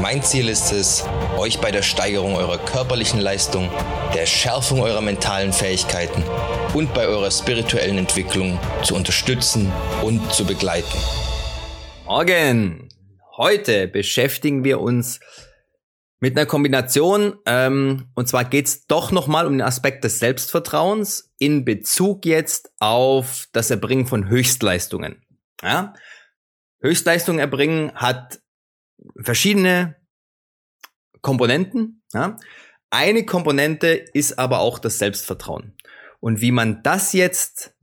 Mein Ziel ist es, euch bei der Steigerung eurer körperlichen Leistung, der Schärfung eurer mentalen Fähigkeiten und bei eurer spirituellen Entwicklung zu unterstützen und zu begleiten. Morgen! Heute beschäftigen wir uns mit einer Kombination, ähm, und zwar geht's doch nochmal um den Aspekt des Selbstvertrauens in Bezug jetzt auf das Erbringen von Höchstleistungen. Ja? Höchstleistungen erbringen hat verschiedene Komponenten. Ja? Eine Komponente ist aber auch das Selbstvertrauen. Und wie man das jetzt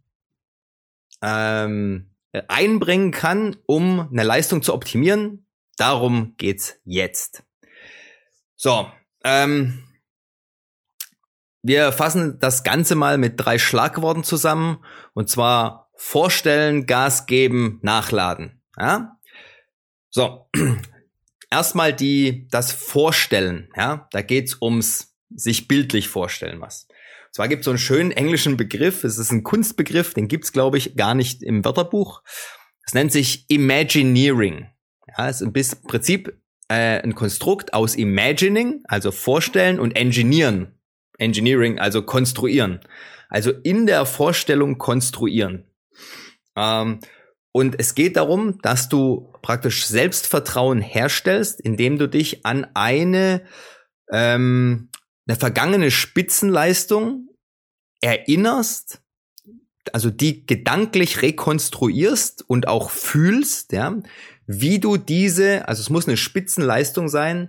ähm, einbringen kann, um eine Leistung zu optimieren, darum geht's jetzt. So, ähm, wir fassen das Ganze mal mit drei Schlagworten zusammen. Und zwar vorstellen, Gas geben, nachladen. Ja? So, erstmal die, das Vorstellen. Ja? Da geht's ums sich bildlich vorstellen was. Und zwar gibt es so einen schönen englischen Begriff, es ist ein Kunstbegriff, den gibt's glaube ich, gar nicht im Wörterbuch. Es nennt sich Imagineering. Ja, ist im Prinzip äh, ein Konstrukt aus Imagining, also vorstellen, und Engineeren. Engineering, also konstruieren. Also in der Vorstellung konstruieren. Ähm, und es geht darum, dass du praktisch Selbstvertrauen herstellst, indem du dich an eine, ähm, eine vergangene Spitzenleistung erinnerst, also die gedanklich rekonstruierst und auch fühlst, ja, wie du diese, also es muss eine Spitzenleistung sein,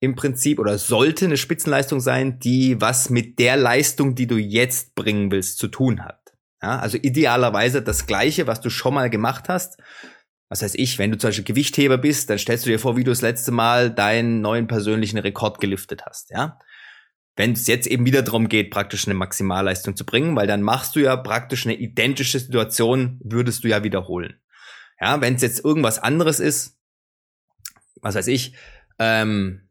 im Prinzip, oder sollte eine Spitzenleistung sein, die was mit der Leistung, die du jetzt bringen willst, zu tun hat. Ja, also idealerweise das Gleiche, was du schon mal gemacht hast. Was heißt ich, wenn du zum Beispiel Gewichtheber bist, dann stellst du dir vor, wie du das letzte Mal deinen neuen persönlichen Rekord geliftet hast, ja. Wenn es jetzt eben wieder darum geht, praktisch eine Maximalleistung zu bringen, weil dann machst du ja praktisch eine identische Situation, würdest du ja wiederholen. Ja, wenn es jetzt irgendwas anderes ist, was weiß ich, ähm,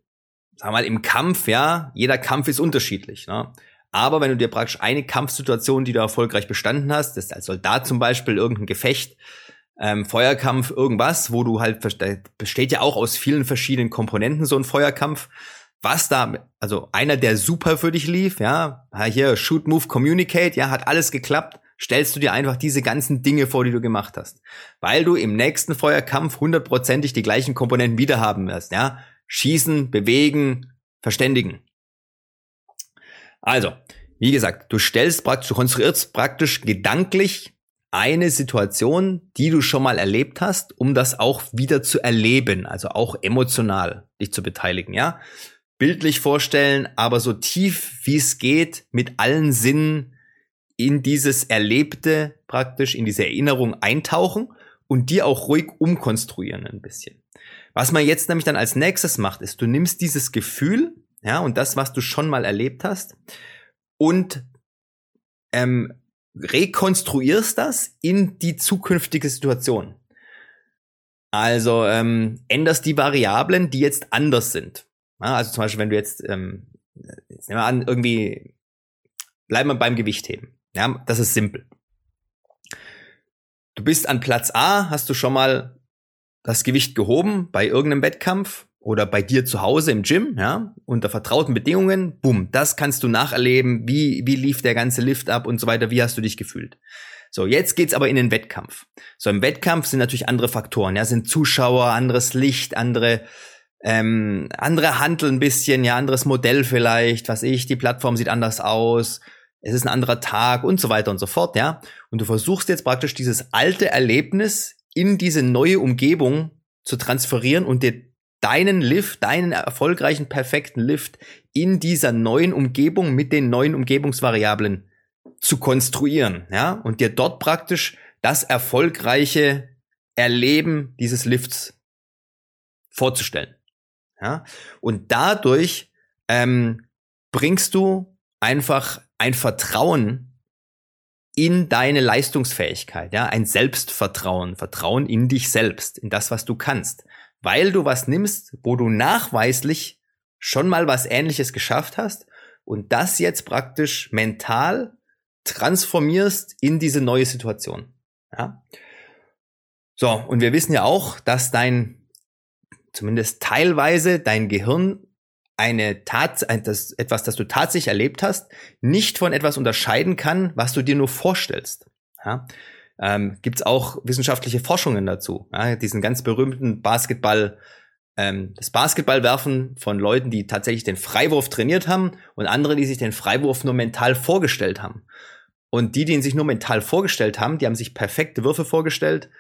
sag mal im Kampf, ja, jeder Kampf ist unterschiedlich. Ne? Aber wenn du dir praktisch eine Kampfsituation, die du erfolgreich bestanden hast, das ist als Soldat zum Beispiel irgendein Gefecht, ähm, Feuerkampf, irgendwas, wo du halt, besteht ja auch aus vielen verschiedenen Komponenten, so ein Feuerkampf, was da, also einer, der super für dich lief, ja, hier, Shoot, Move, Communicate, ja, hat alles geklappt, stellst du dir einfach diese ganzen Dinge vor, die du gemacht hast. Weil du im nächsten Feuerkampf hundertprozentig die gleichen Komponenten wieder haben wirst, ja. Schießen, bewegen, verständigen. Also, wie gesagt, du stellst praktisch, du konstruierst praktisch gedanklich eine Situation, die du schon mal erlebt hast, um das auch wieder zu erleben, also auch emotional dich zu beteiligen, ja? Bildlich vorstellen, aber so tief wie es geht, mit allen Sinnen in dieses Erlebte praktisch, in diese Erinnerung eintauchen und die auch ruhig umkonstruieren ein bisschen. Was man jetzt nämlich dann als nächstes macht, ist, du nimmst dieses Gefühl, ja, und das, was du schon mal erlebt hast, und ähm, rekonstruierst das in die zukünftige Situation. Also ähm, änderst die Variablen, die jetzt anders sind. Ja, also zum Beispiel, wenn du jetzt, ähm, jetzt nehmen wir an, irgendwie, bleiben wir beim Gewichtheben. Ja, das ist simpel. Du bist an Platz A, hast du schon mal das Gewicht gehoben bei irgendeinem Wettkampf oder bei dir zu Hause im Gym, ja, unter vertrauten Bedingungen, bumm, das kannst du nacherleben, wie, wie lief der ganze Lift ab und so weiter, wie hast du dich gefühlt. So, jetzt geht's aber in den Wettkampf. So, im Wettkampf sind natürlich andere Faktoren, ja, sind Zuschauer, anderes Licht, andere, ähm, andere Handel ein bisschen, ja, anderes Modell vielleicht, was ich, die Plattform sieht anders aus, es ist ein anderer Tag und so weiter und so fort, ja. Und du versuchst jetzt praktisch dieses alte Erlebnis in diese neue Umgebung zu transferieren und dir deinen Lift, deinen erfolgreichen, perfekten Lift in dieser neuen Umgebung mit den neuen Umgebungsvariablen zu konstruieren, ja, und dir dort praktisch das erfolgreiche Erleben dieses Lifts vorzustellen, ja, und dadurch ähm, bringst du einfach ein Vertrauen in deine Leistungsfähigkeit, ja, ein Selbstvertrauen, Vertrauen in dich selbst, in das, was du kannst, weil du was nimmst, wo du nachweislich schon mal was ähnliches geschafft hast und das jetzt praktisch mental transformierst in diese neue Situation, ja. So, und wir wissen ja auch, dass dein, zumindest teilweise, dein Gehirn eine Tat, das, etwas, das du tatsächlich erlebt hast, nicht von etwas unterscheiden kann, was du dir nur vorstellst. Ja? Ähm, Gibt es auch wissenschaftliche Forschungen dazu? Ja? Diesen ganz berühmten Basketball, ähm, das Basketballwerfen von Leuten, die tatsächlich den Freiwurf trainiert haben und andere, die sich den Freiwurf nur mental vorgestellt haben. Und die, die ihn sich nur mental vorgestellt haben, die haben sich perfekte Würfe vorgestellt.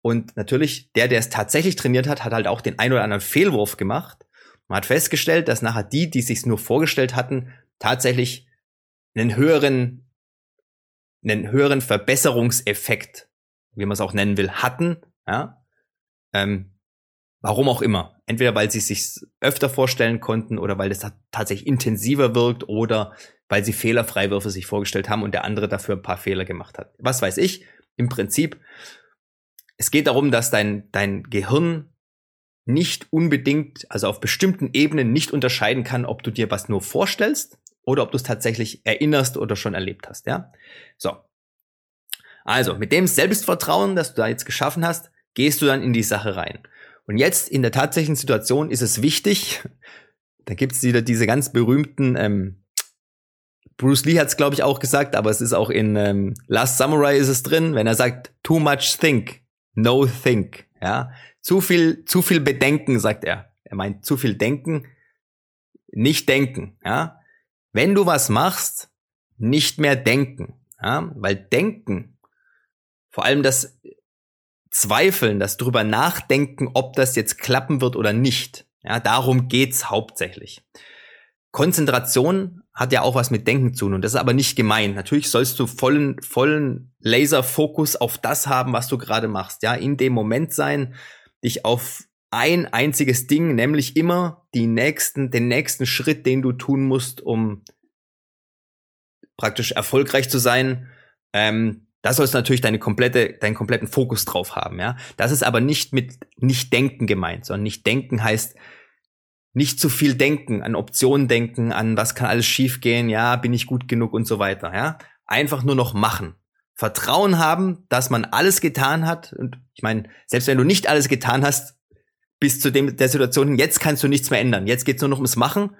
Und natürlich, der, der es tatsächlich trainiert hat, hat halt auch den ein oder anderen Fehlwurf gemacht. Man hat festgestellt, dass nachher die, die sich nur vorgestellt hatten, tatsächlich einen höheren, einen höheren Verbesserungseffekt, wie man es auch nennen will, hatten. Ja? Ähm, warum auch immer. Entweder weil sie sich öfter vorstellen konnten oder weil das tatsächlich intensiver wirkt oder weil sie Fehlerfreiwürfe sich vorgestellt haben und der andere dafür ein paar Fehler gemacht hat. Was weiß ich. Im Prinzip, es geht darum, dass dein, dein Gehirn nicht unbedingt, also auf bestimmten Ebenen nicht unterscheiden kann, ob du dir was nur vorstellst oder ob du es tatsächlich erinnerst oder schon erlebt hast, ja? So. Also, mit dem Selbstvertrauen, das du da jetzt geschaffen hast, gehst du dann in die Sache rein. Und jetzt in der tatsächlichen Situation ist es wichtig, da gibt's wieder diese ganz berühmten, ähm, Bruce Lee hat es, glaube ich, auch gesagt, aber es ist auch in ähm, Last Samurai ist es drin, wenn er sagt, too much think, no think. Ja, zu viel, zu viel Bedenken, sagt er. Er meint zu viel Denken, nicht denken. Ja, wenn du was machst, nicht mehr denken. Ja, weil Denken, vor allem das Zweifeln, das drüber nachdenken, ob das jetzt klappen wird oder nicht. Ja, darum geht's hauptsächlich. Konzentration hat ja auch was mit Denken zu tun und das ist aber nicht gemein. Natürlich sollst du vollen, vollen Laserfokus auf das haben, was du gerade machst. Ja, in dem Moment sein, dich auf ein einziges Ding, nämlich immer die nächsten, den nächsten Schritt, den du tun musst, um praktisch erfolgreich zu sein. Ähm, da sollst du natürlich deine komplette, deinen kompletten Fokus drauf haben, ja. Das ist aber nicht mit nicht denken gemeint, sondern nicht denken heißt, nicht zu viel denken, an Optionen denken, an was kann alles schiefgehen, ja, bin ich gut genug und so weiter, ja. Einfach nur noch machen. Vertrauen haben, dass man alles getan hat. Und ich meine, selbst wenn du nicht alles getan hast, bis zu dem, der Situation, jetzt kannst du nichts mehr ändern. Jetzt geht's nur noch ums Machen.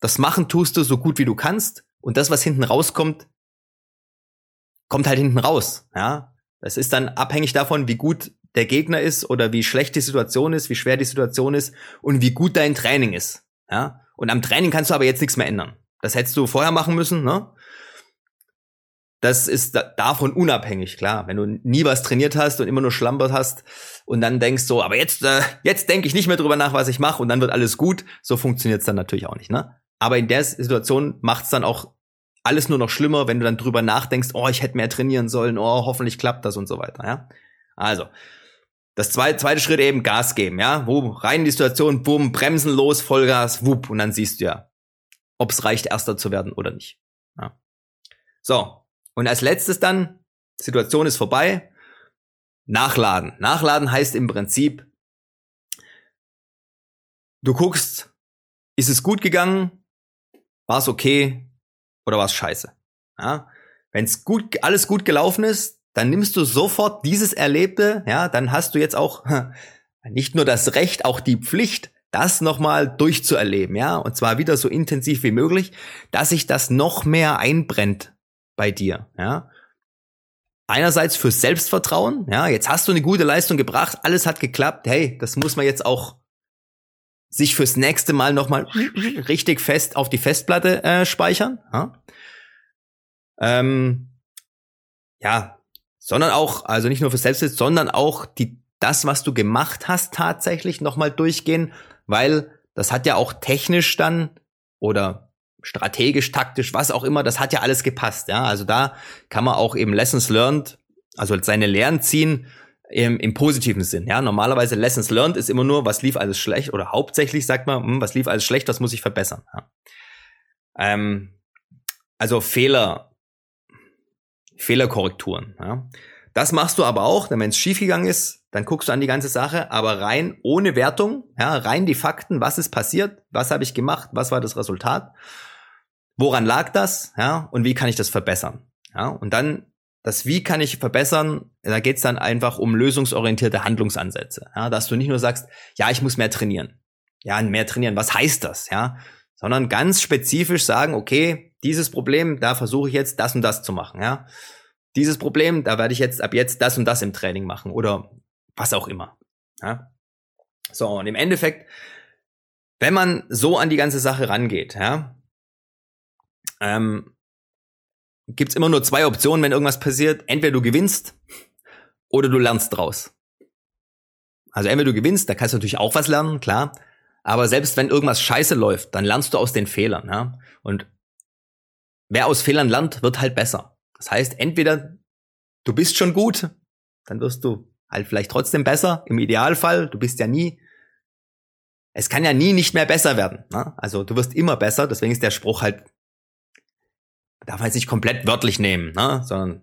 Das Machen tust du so gut wie du kannst. Und das, was hinten rauskommt, kommt halt hinten raus. Ja, das ist dann abhängig davon, wie gut der Gegner ist oder wie schlecht die Situation ist, wie schwer die Situation ist und wie gut dein Training ist. Ja? Und am Training kannst du aber jetzt nichts mehr ändern. Das hättest du vorher machen müssen, ne? Das ist davon unabhängig, klar. Wenn du nie was trainiert hast und immer nur schlampert hast und dann denkst so, aber jetzt, äh, jetzt denke ich nicht mehr drüber nach, was ich mache und dann wird alles gut, so funktioniert's dann natürlich auch nicht, ne? Aber in der Situation macht's dann auch alles nur noch schlimmer, wenn du dann drüber nachdenkst, oh, ich hätte mehr trainieren sollen, oh, hoffentlich klappt das und so weiter, ja? Also, das zweite, zweite Schritt eben Gas geben, ja. Wo rein in die Situation, bumm, bremsen los, Vollgas, wupp, und dann siehst du ja, ob es reicht, Erster zu werden oder nicht. Ja. So, und als letztes dann, Situation ist vorbei, nachladen. Nachladen heißt im Prinzip, du guckst, ist es gut gegangen, war es okay oder war es scheiße. Ja? Wenn es gut, alles gut gelaufen ist, dann nimmst du sofort dieses Erlebte, ja, dann hast du jetzt auch nicht nur das Recht, auch die Pflicht, das nochmal durchzuerleben, ja, und zwar wieder so intensiv wie möglich, dass sich das noch mehr einbrennt bei dir, ja. Einerseits fürs Selbstvertrauen, ja, jetzt hast du eine gute Leistung gebracht, alles hat geklappt, hey, das muss man jetzt auch sich fürs nächste Mal nochmal richtig fest auf die Festplatte äh, speichern, ja. Ähm, ja, sondern auch, also nicht nur für Selbstwert, sondern auch die, das, was du gemacht hast, tatsächlich nochmal durchgehen, weil das hat ja auch technisch dann oder strategisch, taktisch, was auch immer, das hat ja alles gepasst, ja. Also da kann man auch eben Lessons learned, also seine Lehren ziehen im, im positiven Sinn, ja. Normalerweise Lessons learned ist immer nur, was lief alles schlecht oder hauptsächlich sagt man, hm, was lief alles schlecht, was muss ich verbessern, ja. Ähm, also Fehler Fehlerkorrekturen. Ja. Das machst du aber auch, wenn es schiefgegangen ist, dann guckst du an die ganze Sache, aber rein ohne Wertung, ja, rein die Fakten, was ist passiert, was habe ich gemacht, was war das Resultat, woran lag das, ja, und wie kann ich das verbessern. Ja, und dann das Wie kann ich verbessern, da geht's dann einfach um lösungsorientierte Handlungsansätze. Ja, dass du nicht nur sagst, ja, ich muss mehr trainieren. Ja, mehr trainieren, was heißt das? Ja, sondern ganz spezifisch sagen, okay, dieses Problem, da versuche ich jetzt das und das zu machen. Ja, dieses Problem, da werde ich jetzt ab jetzt das und das im Training machen oder was auch immer. Ja? So, und im Endeffekt, wenn man so an die ganze Sache rangeht, ja, ähm, gibt's immer nur zwei Optionen, wenn irgendwas passiert. Entweder du gewinnst oder du lernst draus. Also entweder du gewinnst, da kannst du natürlich auch was lernen, klar. Aber selbst wenn irgendwas scheiße läuft, dann lernst du aus den Fehlern. Ja? Und wer aus Fehlern lernt, wird halt besser. Das heißt, entweder du bist schon gut, dann wirst du halt vielleicht trotzdem besser. Im Idealfall, du bist ja nie, es kann ja nie nicht mehr besser werden. Ne? Also du wirst immer besser, deswegen ist der Spruch halt, darf man jetzt nicht komplett wörtlich nehmen, ne? sondern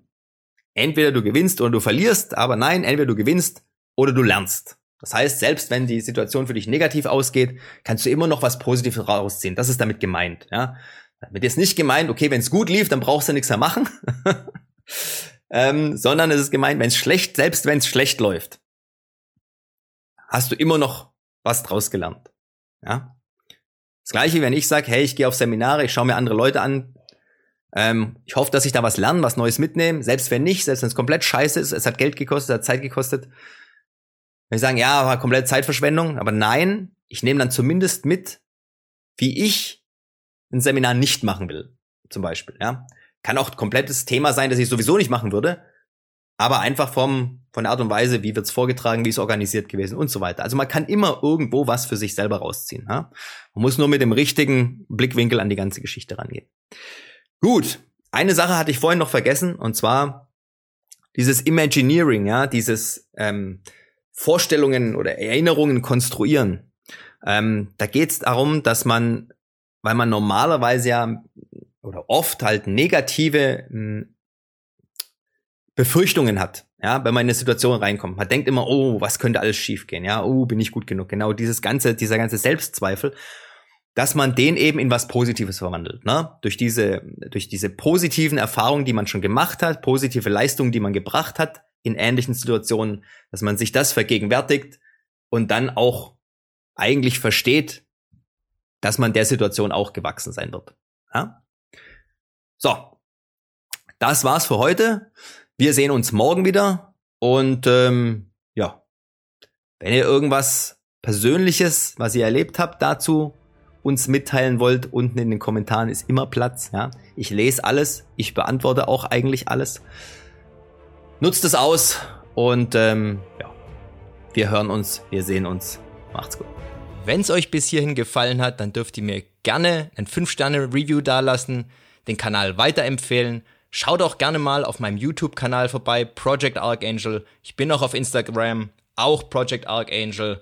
entweder du gewinnst oder du verlierst, aber nein, entweder du gewinnst oder du lernst. Das heißt, selbst wenn die Situation für dich negativ ausgeht, kannst du immer noch was Positives rausziehen. Das ist damit gemeint. Ja? Damit ist nicht gemeint, okay, wenn es gut lief, dann brauchst du nichts mehr machen. ähm, sondern es ist gemeint, wenn es schlecht, selbst wenn es schlecht läuft, hast du immer noch was draus gelernt. Ja? Das gleiche, wenn ich sage, hey, ich gehe auf Seminare, ich schaue mir andere Leute an, ähm, ich hoffe, dass ich da was lerne, was Neues mitnehme, selbst wenn nicht, selbst wenn es komplett scheiße ist, es hat Geld gekostet, es hat Zeit gekostet. Wenn ich sagen, ja, war komplett Zeitverschwendung, aber nein, ich nehme dann zumindest mit, wie ich ein Seminar nicht machen will, zum Beispiel. Ja, kann auch komplettes Thema sein, das ich sowieso nicht machen würde, aber einfach vom von der Art und Weise, wie wird's vorgetragen, wie ist organisiert gewesen und so weiter. Also man kann immer irgendwo was für sich selber rausziehen. Ja? Man muss nur mit dem richtigen Blickwinkel an die ganze Geschichte rangehen. Gut, eine Sache hatte ich vorhin noch vergessen und zwar dieses Imagineering, ja, dieses ähm, Vorstellungen oder Erinnerungen konstruieren. Ähm, da geht es darum, dass man weil man normalerweise ja oder oft halt negative mh, hm, Befürchtungen hat, ja, wenn man in eine Situation reinkommt. Man denkt immer, oh, was könnte alles schiefgehen, ja, oh, bin ich gut genug. Genau dieses ganze, dieser ganze Selbstzweifel, dass man den eben in was Positives verwandelt, ne? Durch diese, durch diese positiven Erfahrungen, die man schon gemacht hat, positive Leistungen, die man gebracht hat in ähnlichen Situationen, dass man sich das vergegenwärtigt und dann auch eigentlich versteht, dass man der Situation auch gewachsen sein wird. Ja? So, das war's für heute. Wir sehen uns morgen wieder und ähm, ja, wenn ihr irgendwas Persönliches, was ihr erlebt habt, dazu uns mitteilen wollt, unten in den Kommentaren ist immer Platz. Ja, ich lese alles, ich beantworte auch eigentlich alles. Nutzt es aus und ähm, ja, wir hören uns, wir sehen uns. Macht's gut. Wenn es euch bis hierhin gefallen hat, dann dürft ihr mir gerne ein 5-Sterne-Review dalassen, den Kanal weiterempfehlen. Schaut auch gerne mal auf meinem YouTube-Kanal vorbei, Project Archangel. Ich bin auch auf Instagram, auch Project Archangel.